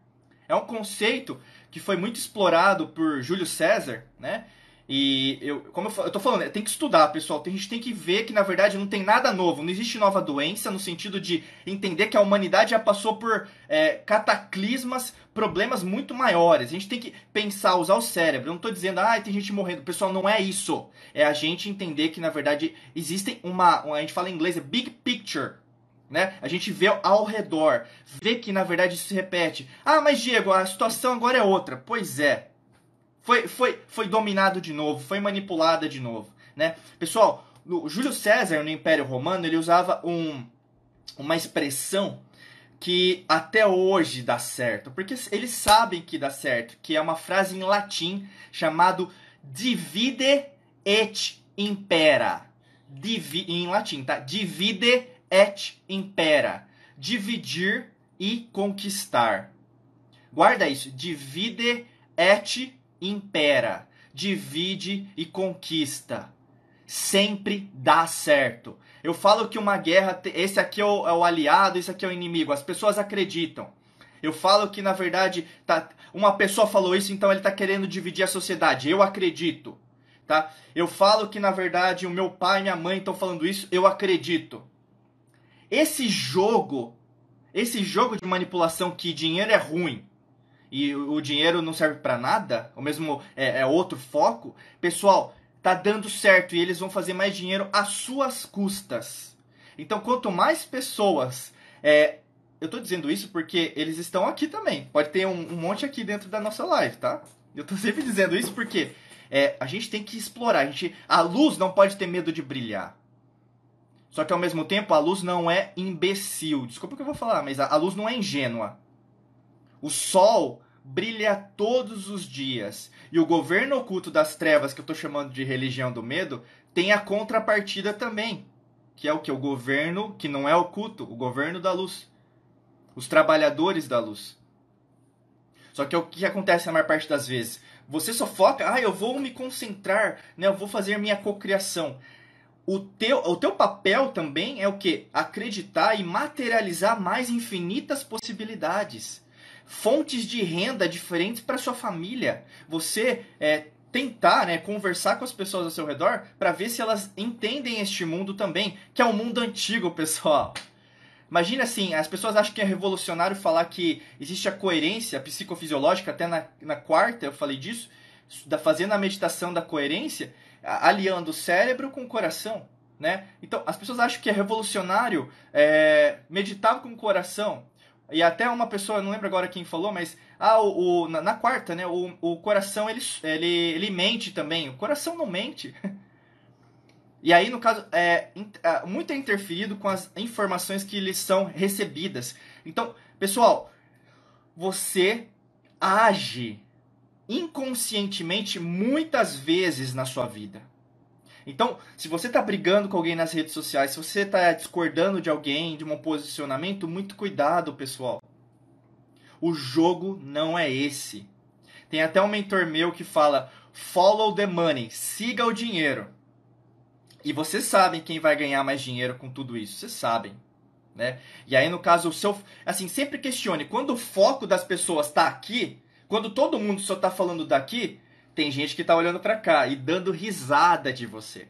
É um conceito que foi muito explorado por Júlio César, né? E eu, como eu, eu tô falando, tem que estudar, pessoal. A gente tem que ver que, na verdade, não tem nada novo. Não existe nova doença, no sentido de entender que a humanidade já passou por é, cataclismas, problemas muito maiores. A gente tem que pensar, usar o cérebro. Eu não tô dizendo, ah, tem gente morrendo. Pessoal, não é isso. É a gente entender que, na verdade, existem uma. A gente fala em inglês, é big picture. Né? A gente vê ao redor, vê que na verdade isso se repete. Ah, mas Diego, a situação agora é outra. Pois é, foi, foi, foi dominado de novo, foi manipulada de novo, né? Pessoal, o Júlio César no Império Romano ele usava um, uma expressão que até hoje dá certo, porque eles sabem que dá certo, que é uma frase em latim chamado divide et impera. Divi, em latim, tá? Divide et impera. Dividir e conquistar. Guarda isso. Divide et impera, divide e conquista. Sempre dá certo. Eu falo que uma guerra, esse aqui é o, é o aliado, esse aqui é o inimigo. As pessoas acreditam. Eu falo que na verdade tá, uma pessoa falou isso, então ele está querendo dividir a sociedade. Eu acredito, tá? Eu falo que na verdade o meu pai e minha mãe estão falando isso. Eu acredito. Esse jogo, esse jogo de manipulação que dinheiro é ruim, e o dinheiro não serve para nada, o mesmo é, é, outro foco, pessoal, tá dando certo e eles vão fazer mais dinheiro às suas custas. Então, quanto mais pessoas. É, eu tô dizendo isso porque eles estão aqui também. Pode ter um, um monte aqui dentro da nossa live, tá? Eu tô <laughs> sempre dizendo isso porque é, a gente tem que explorar. A, gente, a luz não pode ter medo de brilhar. Só que ao mesmo tempo a luz não é imbecil. Desculpa o que eu vou falar, mas a, a luz não é ingênua. O sol brilha todos os dias. E o governo oculto das trevas, que eu estou chamando de religião do medo, tem a contrapartida também. Que é o que? O governo que não é oculto, o governo da luz. Os trabalhadores da luz. Só que o que acontece na maior parte das vezes? Você só foca, ah, eu vou me concentrar, né? eu vou fazer minha cocriação. O teu, o teu papel também é o que? Acreditar e materializar mais infinitas possibilidades fontes de renda diferentes para sua família. Você é, tentar né, conversar com as pessoas ao seu redor para ver se elas entendem este mundo também, que é um mundo antigo, <laughs> pessoal. Imagina assim, as pessoas acham que é revolucionário falar que existe a coerência psicofisiológica, até na, na quarta eu falei disso, da, fazendo a meditação da coerência, aliando o cérebro com o coração. Né? Então, as pessoas acham que é revolucionário é, meditar com o coração. E até uma pessoa, não lembro agora quem falou, mas ah, o, o na, na, quarta, né? O, o coração ele, ele, ele mente também. O coração não mente. <laughs> E aí, no caso, é, é, muito é interferido com as informações que lhes são recebidas. Então, pessoal, você age inconscientemente muitas vezes na sua vida. Então, se você está brigando com alguém nas redes sociais, se você está discordando de alguém, de um posicionamento, muito cuidado, pessoal. O jogo não é esse. Tem até um mentor meu que fala: follow the money, siga o dinheiro. E vocês sabem quem vai ganhar mais dinheiro com tudo isso, vocês sabem. Né? E aí, no caso, o seu. Assim, sempre questione: quando o foco das pessoas está aqui, quando todo mundo só está falando daqui, tem gente que tá olhando para cá e dando risada de você.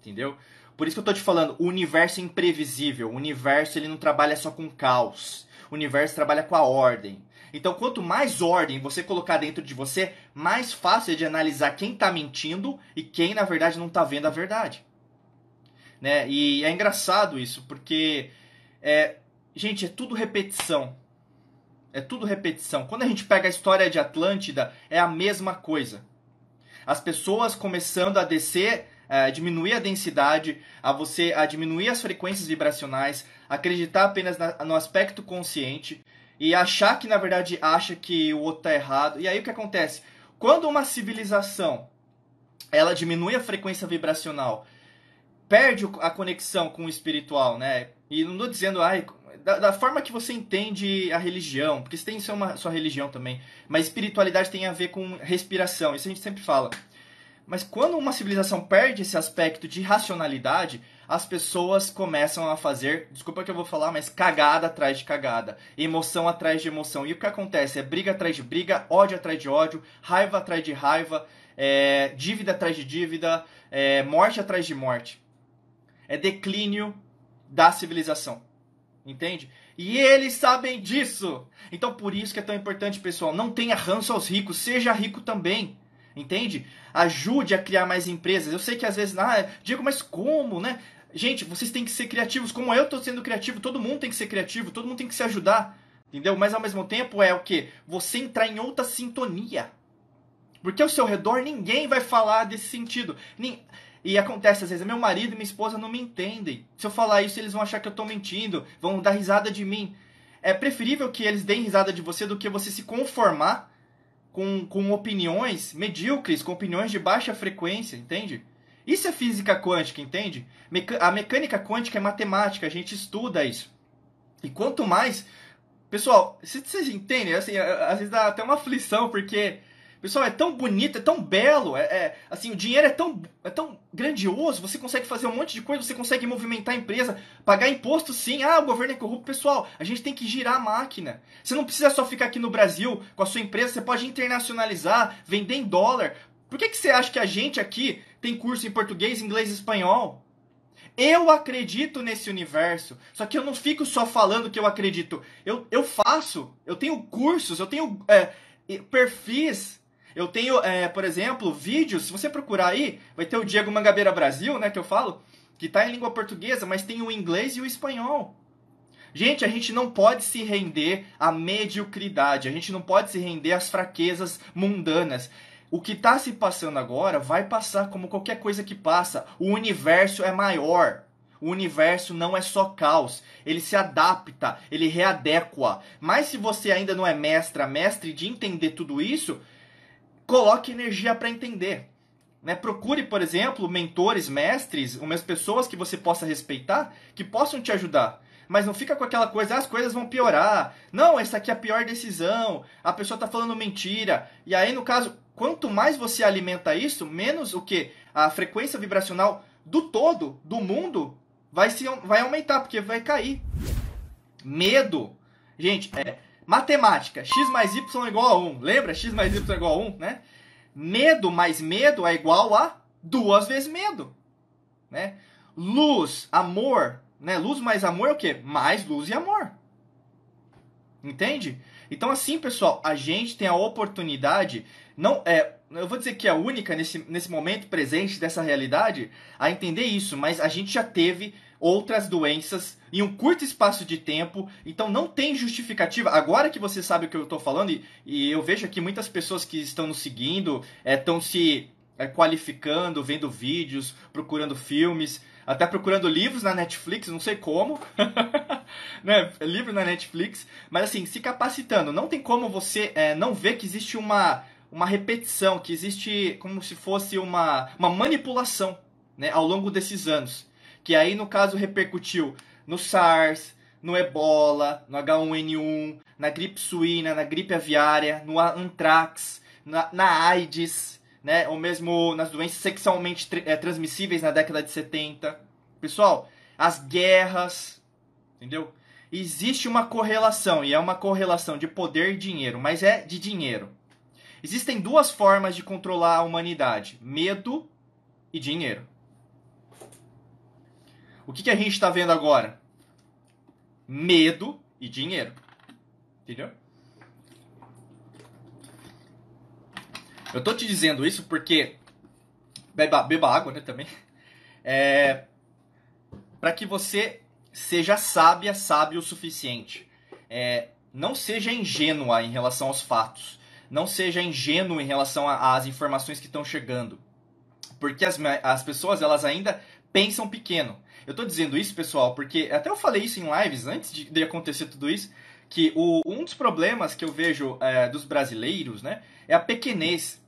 Entendeu? Por isso que eu tô te falando, o universo é imprevisível. O universo ele não trabalha só com caos. O universo trabalha com a ordem. Então, quanto mais ordem você colocar dentro de você, mais fácil é de analisar quem tá mentindo e quem na verdade não tá vendo a verdade. Né? E é engraçado isso, porque é, gente, é tudo repetição. É tudo repetição. Quando a gente pega a história de Atlântida, é a mesma coisa as pessoas começando a descer, a diminuir a densidade, a você a diminuir as frequências vibracionais, acreditar apenas na, no aspecto consciente e achar que na verdade acha que o outro está errado. E aí o que acontece? Quando uma civilização ela diminui a frequência vibracional, perde a conexão com o espiritual, né? E não estou dizendo, ai, da, da, forma que você entende a religião, porque você tem sua, sua religião também, mas espiritualidade tem a ver com respiração, isso a gente sempre fala. Mas quando uma civilização perde esse aspecto de racionalidade, as pessoas começam a fazer, desculpa que eu vou falar, mas cagada atrás de cagada, emoção atrás de emoção. E o que acontece? É briga atrás de briga, ódio atrás de ódio, raiva atrás de raiva, é, dívida atrás de dívida, é, morte atrás de morte. É declínio da civilização. Entende? E eles sabem disso. Então por isso que é tão importante, pessoal, não tenha ranço aos ricos, seja rico também. Entende? Ajude a criar mais empresas. Eu sei que às vezes, ah, Diego, mas como, né? Gente, vocês têm que ser criativos, como eu estou sendo criativo, todo mundo tem que ser criativo, todo mundo tem que se ajudar. Entendeu? Mas ao mesmo tempo é o que? Você entrar em outra sintonia. Porque ao seu redor ninguém vai falar desse sentido. E acontece às vezes, meu marido e minha esposa não me entendem. Se eu falar isso, eles vão achar que eu estou mentindo, vão dar risada de mim. É preferível que eles deem risada de você do que você se conformar com, com opiniões medíocres, com opiniões de baixa frequência, entende? Isso é física quântica, entende? A mecânica quântica é matemática, a gente estuda isso. E quanto mais. Pessoal, vocês entendem? Assim, às vezes dá até uma aflição, porque Pessoal, é tão bonito, é tão belo, é, é, assim, o dinheiro é tão, é tão grandioso, você consegue fazer um monte de coisa, você consegue movimentar a empresa, pagar imposto sim, ah, o governo é corrupto. Pessoal, a gente tem que girar a máquina. Você não precisa só ficar aqui no Brasil com a sua empresa, você pode internacionalizar, vender em dólar. Por que, que você acha que a gente aqui tem curso em português, inglês e espanhol? Eu acredito nesse universo. Só que eu não fico só falando que eu acredito. Eu, eu faço. Eu tenho cursos, eu tenho é, perfis eu tenho, é, por exemplo, vídeos, se você procurar aí, vai ter o Diego Mangabeira Brasil, né, que eu falo, que está em língua portuguesa, mas tem o inglês e o espanhol. Gente, a gente não pode se render à mediocridade, a gente não pode se render às fraquezas mundanas. O que está se passando agora vai passar como qualquer coisa que passa. O universo é maior. O universo não é só caos, ele se adapta, ele readequa. Mas se você ainda não é mestra, mestre de entender tudo isso, coloque energia para entender. Né? Procure, por exemplo, mentores, mestres, umas pessoas que você possa respeitar, que possam te ajudar. Mas não fica com aquela coisa, ah, as coisas vão piorar. Não, essa aqui é a pior decisão. A pessoa está falando mentira. E aí, no caso, quanto mais você alimenta isso, menos o que? A frequência vibracional do todo, do mundo, vai, se, vai aumentar, porque vai cair. Medo. Gente, é, Matemática, x mais y é igual a 1. Lembra? x mais y é igual a 1, né? Medo mais medo é igual a duas vezes medo. Né? Luz, amor, né? Luz mais amor é o quê? Mais luz e amor. Entende? Então assim, pessoal, a gente tem a oportunidade, não é, eu vou dizer que é única nesse, nesse momento presente dessa realidade, a entender isso, mas a gente já teve outras doenças em um curto espaço de tempo. Então não tem justificativa. Agora que você sabe o que eu estou falando, e, e, eu vejo aqui muitas pessoas que estão nos seguindo, estão é, se é, qualificando, vendo vídeos, procurando filmes, até procurando livros na Netflix, não sei como. <laughs> né? Livro na Netflix. Mas assim, se capacitando. Não tem como você é, não ver que existe uma, uma repetição, que existe como se fosse uma, uma manipulação né, ao longo desses anos que aí no caso repercutiu no SARS, no Ebola, no H1N1, na gripe suína, na gripe aviária, no antrax, na, na AIDS, né? ou mesmo nas doenças sexualmente é, transmissíveis na década de 70. Pessoal, as guerras, entendeu? Existe uma correlação, e é uma correlação de poder e dinheiro, mas é de dinheiro. Existem duas formas de controlar a humanidade: medo e dinheiro. O que, que a gente está vendo agora? Medo e dinheiro. Entendeu? Eu tô te dizendo isso porque. Beba, beba água, né, também. É. Para que você seja sábia, sábio o suficiente. É, não seja ingênua em relação aos fatos. Não seja ingênuo em relação às informações que estão chegando. Porque as, as pessoas, elas ainda pensam pequeno. Eu tô dizendo isso, pessoal, porque até eu falei isso em lives antes de, de acontecer tudo isso, que o, um dos problemas que eu vejo é, dos brasileiros, né, é a pequenez.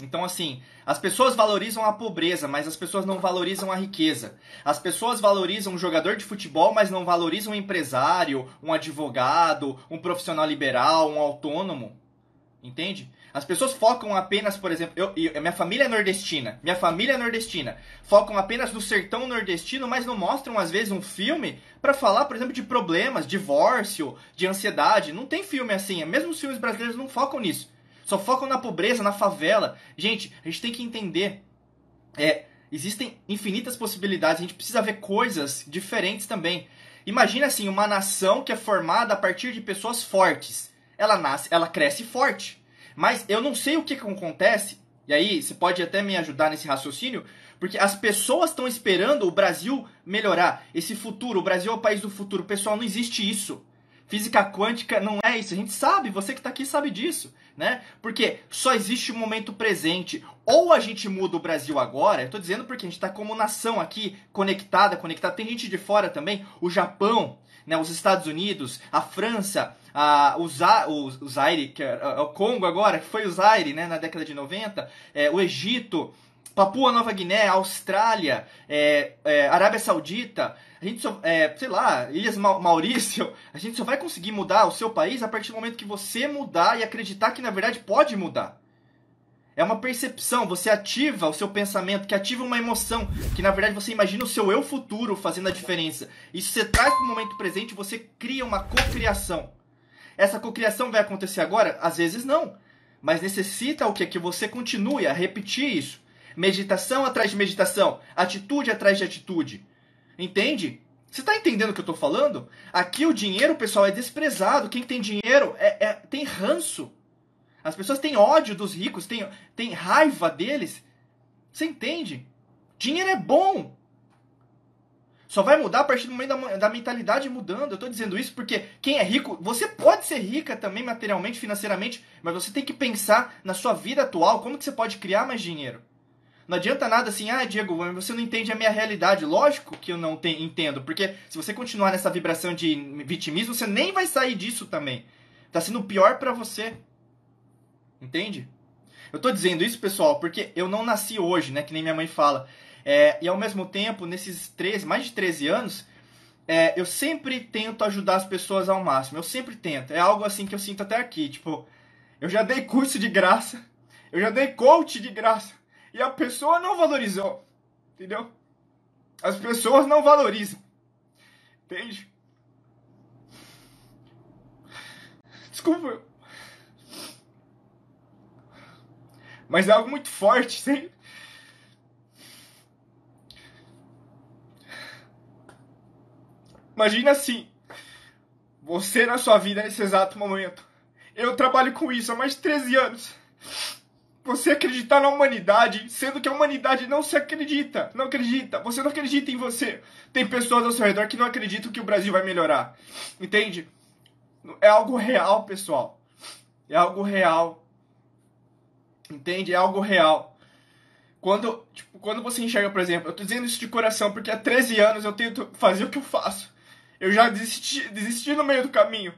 Então, assim, as pessoas valorizam a pobreza, mas as pessoas não valorizam a riqueza. As pessoas valorizam um jogador de futebol, mas não valorizam um empresário, um advogado, um profissional liberal, um autônomo. Entende? As pessoas focam apenas, por exemplo, eu, eu, minha família é nordestina, minha família é nordestina, focam apenas no sertão nordestino, mas não mostram às vezes um filme para falar, por exemplo, de problemas, divórcio, de ansiedade. Não tem filme assim, mesmo os filmes brasileiros não focam nisso. Só focam na pobreza, na favela. Gente, a gente tem que entender, é, existem infinitas possibilidades, a gente precisa ver coisas diferentes também. Imagina assim, uma nação que é formada a partir de pessoas fortes. Ela nasce, ela cresce forte mas eu não sei o que, que acontece, e aí você pode até me ajudar nesse raciocínio, porque as pessoas estão esperando o Brasil melhorar, esse futuro, o Brasil é o país do futuro. Pessoal, não existe isso. Física quântica não é isso. A gente sabe, você que está aqui sabe disso, né? Porque só existe o momento presente. Ou a gente muda o Brasil agora, estou dizendo porque a gente está como nação aqui, conectada, conectada. Tem gente de fora também, o Japão, né, os Estados Unidos, a França, a, o, o Zaire, que é, é, o Congo agora, que foi o Zaire né, na década de 90, é, o Egito, Papua Nova Guiné, Austrália, é, é, Arábia Saudita, a gente só, é, sei lá, Ilhas Maurício, a gente só vai conseguir mudar o seu país a partir do momento que você mudar e acreditar que na verdade pode mudar. É uma percepção, você ativa o seu pensamento, que ativa uma emoção, que na verdade você imagina o seu eu futuro fazendo a diferença. Isso você traz para o momento presente, você cria uma cocriação. Essa cocriação vai acontecer agora? Às vezes não. Mas necessita o que? Que você continue a repetir isso. Meditação atrás de meditação, atitude atrás de atitude. Entende? Você está entendendo o que eu estou falando? Aqui o dinheiro, pessoal, é desprezado. Quem tem dinheiro é, é, tem ranço. As pessoas têm ódio dos ricos, têm, têm raiva deles. Você entende? Dinheiro é bom. Só vai mudar a partir do momento da, da mentalidade mudando. Eu estou dizendo isso porque quem é rico, você pode ser rica também materialmente, financeiramente, mas você tem que pensar na sua vida atual, como que você pode criar mais dinheiro. Não adianta nada assim, ah, Diego, você não entende a minha realidade. Lógico que eu não te, entendo, porque se você continuar nessa vibração de vitimismo, você nem vai sair disso também. Tá sendo pior para você. Entende? Eu tô dizendo isso, pessoal, porque eu não nasci hoje, né? Que nem minha mãe fala. É, e ao mesmo tempo, nesses 13, mais de 13 anos, é, eu sempre tento ajudar as pessoas ao máximo. Eu sempre tento. É algo assim que eu sinto até aqui. Tipo, eu já dei curso de graça. Eu já dei coach de graça. E a pessoa não valorizou. Entendeu? As pessoas não valorizam. Entende? Desculpa. Mas é algo muito forte, <laughs> sim. Imagina assim, você na sua vida nesse exato momento. Eu trabalho com isso há mais de 13 anos. Você acreditar na humanidade, sendo que a humanidade não se acredita, não acredita. Você não acredita em você. Tem pessoas ao seu redor que não acreditam que o Brasil vai melhorar. Entende? É algo real, pessoal. É algo real. Entende? É algo real. Quando, tipo, quando você enxerga, por exemplo, eu tô dizendo isso de coração porque há 13 anos eu tento fazer o que eu faço. Eu já desisti, desisti no meio do caminho.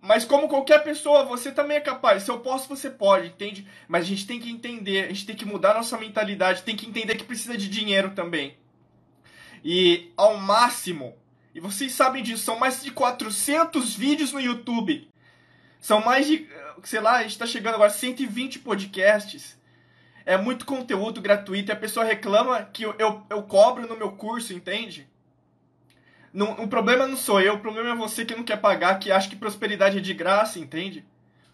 Mas como qualquer pessoa, você também é capaz. Se eu posso, você pode, entende? Mas a gente tem que entender, a gente tem que mudar nossa mentalidade, tem que entender que precisa de dinheiro também. E ao máximo, e vocês sabem disso, são mais de 400 vídeos no YouTube. São mais de sei lá, a gente tá chegando agora a 120 podcasts. É muito conteúdo gratuito e a pessoa reclama que eu, eu, eu cobro no meu curso, entende? Não, o problema não sou eu, o problema é você que não quer pagar, que acha que prosperidade é de graça, entende?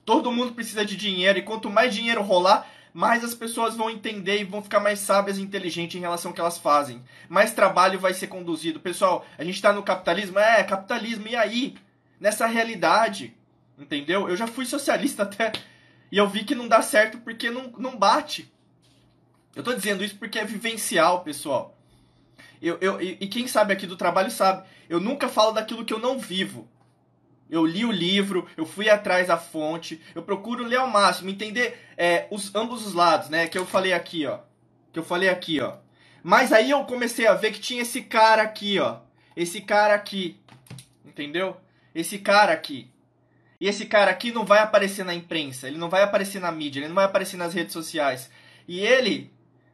Todo mundo precisa de dinheiro e quanto mais dinheiro rolar, mais as pessoas vão entender e vão ficar mais sábias e inteligentes em relação ao que elas fazem. Mais trabalho vai ser conduzido. Pessoal, a gente está no capitalismo? É, capitalismo, e aí? Nessa realidade, Entendeu? Eu já fui socialista até. E eu vi que não dá certo porque não, não bate. Eu tô dizendo isso porque é vivencial, pessoal. Eu, eu, e quem sabe aqui do trabalho sabe. Eu nunca falo daquilo que eu não vivo. Eu li o livro, eu fui atrás da fonte, eu procuro ler ao máximo, entender é, os, ambos os lados, né? Que eu falei aqui, ó. Que eu falei aqui, ó. Mas aí eu comecei a ver que tinha esse cara aqui, ó. Esse cara aqui. Entendeu? Esse cara aqui. E esse cara aqui não vai aparecer na imprensa, ele não vai aparecer na mídia, ele não vai aparecer nas redes sociais. E ele,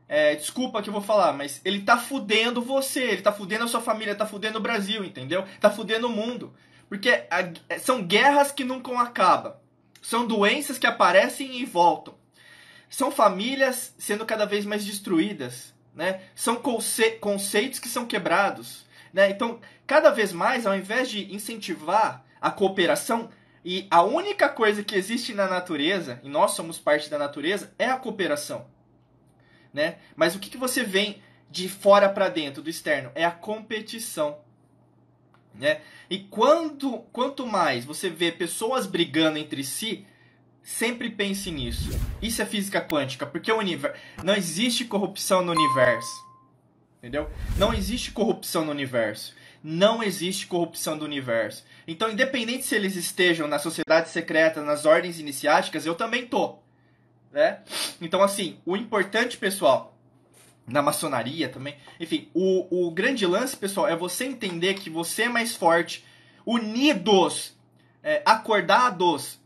é, desculpa que eu vou falar, mas ele tá fudendo você, ele tá fudendo a sua família, tá fudendo o Brasil, entendeu? Tá fudendo o mundo. Porque a, são guerras que nunca acabam. São doenças que aparecem e voltam. São famílias sendo cada vez mais destruídas. Né? São conce conceitos que são quebrados. Né? Então, cada vez mais, ao invés de incentivar a cooperação, e a única coisa que existe na natureza, e nós somos parte da natureza, é a cooperação. Né? Mas o que, que você vem de fora para dentro, do externo? É a competição. Né? E quando, quanto mais você vê pessoas brigando entre si, sempre pense nisso. Isso é física quântica, porque o universo não existe corrupção no universo. Entendeu? Não existe corrupção no universo. Não existe corrupção do universo. Então, independente se eles estejam na sociedade secreta, nas ordens iniciáticas, eu também tô. Né? Então, assim, o importante, pessoal, na maçonaria também, enfim, o, o grande lance, pessoal, é você entender que você é mais forte, unidos, é, acordados,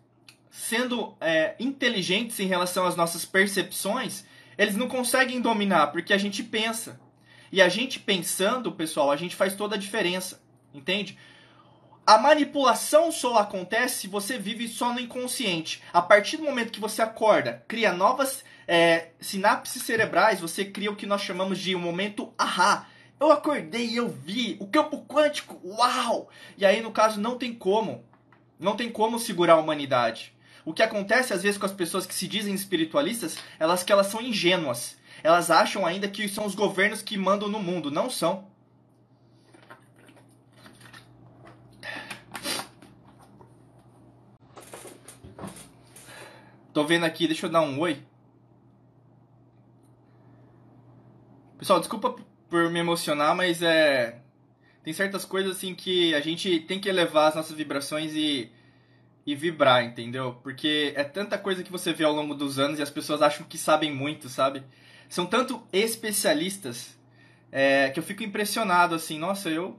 sendo é, inteligentes em relação às nossas percepções, eles não conseguem dominar, porque a gente pensa. E a gente pensando, pessoal, a gente faz toda a diferença. Entende? A manipulação só acontece se você vive só no inconsciente. A partir do momento que você acorda, cria novas é, sinapses cerebrais, você cria o que nós chamamos de um momento ahá. Eu acordei eu vi o campo quântico, uau! E aí, no caso, não tem como. Não tem como segurar a humanidade. O que acontece às vezes com as pessoas que se dizem espiritualistas, elas que elas são ingênuas. Elas acham ainda que são os governos que mandam no mundo. Não são. Tô vendo aqui, deixa eu dar um oi. Pessoal, desculpa por me emocionar, mas é. Tem certas coisas assim que a gente tem que elevar as nossas vibrações e, e vibrar, entendeu? Porque é tanta coisa que você vê ao longo dos anos e as pessoas acham que sabem muito, sabe? São tanto especialistas é, que eu fico impressionado assim, nossa, eu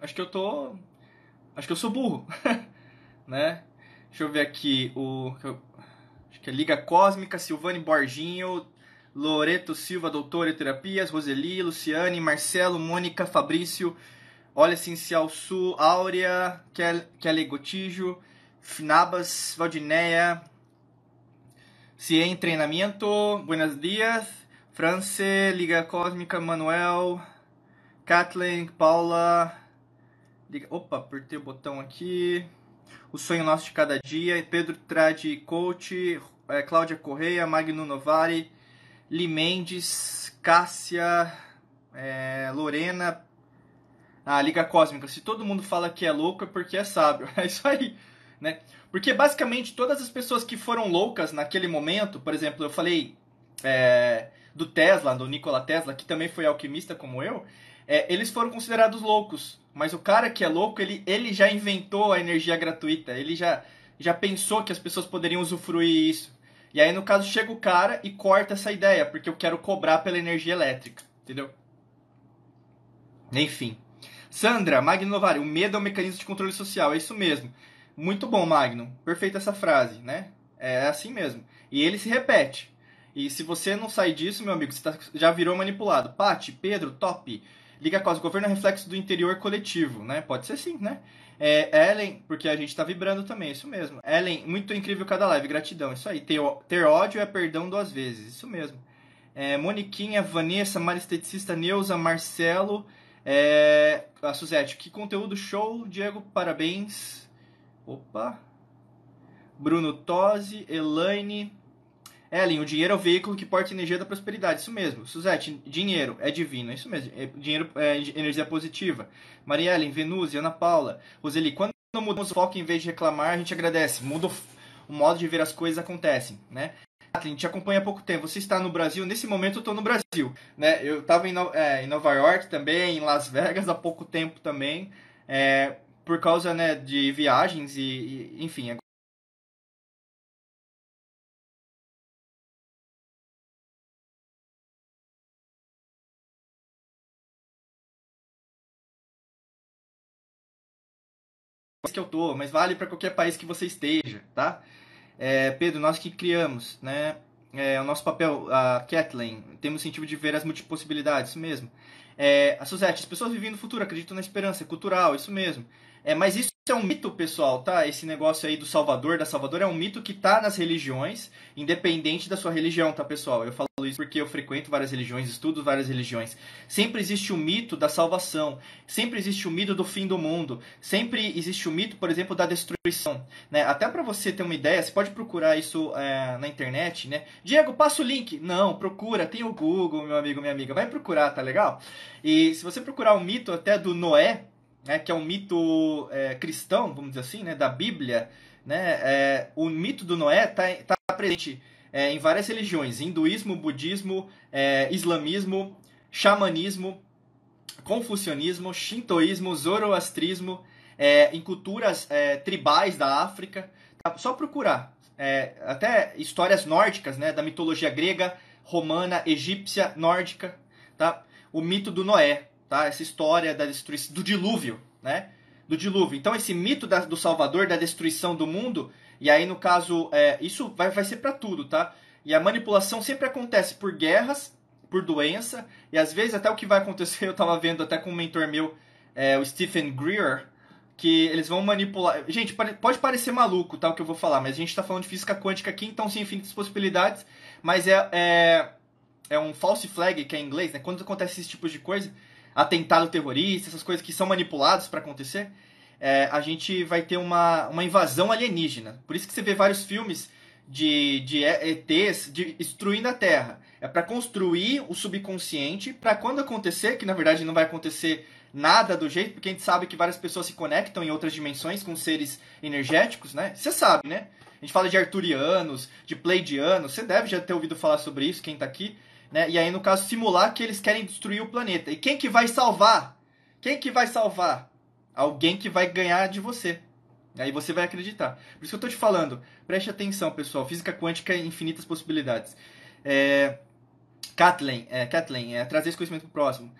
acho que eu tô. Acho que eu sou burro. <laughs> né? Deixa eu ver aqui o acho que é Liga Cósmica, Silvane Borginho, Loreto Silva, doutora em terapias, Roseli, Luciane, Marcelo, Mônica, Fabrício, Olha Essencial Sul, Áurea, Kelly Gotijo, Finabas, Valdineia, Cien Treinamento, Buenos Dias, France, Liga Cósmica, Manuel, Kathleen, Paula, Liga... Opa, apertei o botão aqui. O Sonho Nosso de Cada Dia, Pedro Tradi Coach, é, Cláudia Correia, Magno Novari, Li Mendes, Cássia, é, Lorena, a Liga Cósmica. Se todo mundo fala que é louco é porque é sábio. <laughs> É isso aí, né? Porque basicamente todas as pessoas que foram loucas naquele momento, por exemplo, eu falei é, do Tesla, do Nikola Tesla, que também foi alquimista como eu, é, eles foram considerados loucos. Mas o cara que é louco, ele, ele já inventou a energia gratuita. Ele já, já pensou que as pessoas poderiam usufruir isso. E aí, no caso, chega o cara e corta essa ideia, porque eu quero cobrar pela energia elétrica. Entendeu? Enfim. Sandra, Magno Novari, o medo é um mecanismo de controle social. É isso mesmo. Muito bom, Magno. Perfeita essa frase, né? É assim mesmo. E ele se repete. E se você não sair disso, meu amigo, você tá, já virou manipulado. Pati, Pedro, top. Liga Cos, governo é reflexo do interior coletivo, né? Pode ser sim, né? É, Ellen, porque a gente tá vibrando também, isso mesmo. Ellen, muito incrível cada live, gratidão, isso aí. Ter, ter ódio é perdão duas vezes, isso mesmo. É, Moniquinha, Vanessa, Maresteticista, Neuza, Marcelo, é, a Suzete, que conteúdo show, Diego, parabéns. Opa. Bruno Tosi, Elaine, Ellen, o dinheiro é o veículo que porta energia da prosperidade. Isso mesmo. Suzete, dinheiro é divino. Isso mesmo. É, dinheiro é energia positiva. Maria Ellen, Venúzia, Ana Paula, Roseli, quando mudamos o foco em vez de reclamar, a gente agradece. Muda o, modo de ver as coisas acontecem, né? Kathleen, te acompanha há pouco tempo. Você está no Brasil? Nesse momento eu estou no Brasil. Né? Eu estava em, é, em, Nova York também, em Las Vegas há pouco tempo também. É, por causa né, de viagens e, e enfim, que eu tô, mas vale para qualquer país que você esteja, tá? É, Pedro, nós que criamos, né? É, o nosso papel, a Kathleen, temos sentido de ver as multipossibilidades, isso mesmo. É, a Suzette, as pessoas vivem no futuro, acreditam na esperança, é cultural, isso mesmo. É, mas isso é um mito, pessoal, tá? Esse negócio aí do Salvador, da Salvador, é um mito que tá nas religiões, independente da sua religião, tá, pessoal? Eu falo isso porque eu frequento várias religiões, estudo várias religiões. Sempre existe o mito da salvação, sempre existe o mito do fim do mundo, sempre existe o mito, por exemplo, da destruição. Né? Até para você ter uma ideia, você pode procurar isso é, na internet, né? Diego, passa o link. Não, procura, tem o Google, meu amigo, minha amiga. Vai procurar, tá legal? E se você procurar o mito até do Noé, né, que é um mito é, cristão, vamos dizer assim, né, da Bíblia, né, é, o mito do Noé está tá presente é, em várias religiões: hinduísmo, budismo, é, islamismo, xamanismo, confucionismo, shintoísmo, zoroastrismo, é, em culturas é, tribais da África. Tá? Só procurar. até histórias nórdicas, né, da mitologia grega, romana, egípcia, nórdica. Tá? O mito do Noé tá? Essa história da destruição do dilúvio, né? Do dilúvio. Então esse mito da, do Salvador da destruição do mundo e aí no caso é, isso vai, vai ser para tudo, tá? E a manipulação sempre acontece por guerras, por doença e às vezes até o que vai acontecer <laughs> eu estava vendo até com um mentor meu, é, o Stephen Greer, que eles vão manipular. Gente, pode parecer maluco, tá? O que eu vou falar, mas a gente está falando de física quântica aqui, então sim, infinitas possibilidades. Mas é, é, é um false flag, que é em inglês, né? Quando acontece esse tipo de coisa, atentado terrorista, essas coisas que são manipuladas para acontecer, é, a gente vai ter uma, uma invasão alienígena. Por isso que você vê vários filmes de, de ETs de, destruindo a Terra. É para construir o subconsciente para quando acontecer, que na verdade não vai acontecer nada do jeito, porque a gente sabe que várias pessoas se conectam em outras dimensões com seres energéticos, né? Você sabe, né? A gente fala de arturianos, de pleidianos, você deve já ter ouvido falar sobre isso, quem está aqui. Né? E aí, no caso, simular que eles querem destruir o planeta. E quem que vai salvar? Quem que vai salvar? Alguém que vai ganhar de você. Aí você vai acreditar. Por isso que eu estou te falando. Preste atenção, pessoal. Física quântica infinitas possibilidades. É... Kathleen, é, Kathleen é, trazer esse conhecimento pro próximo.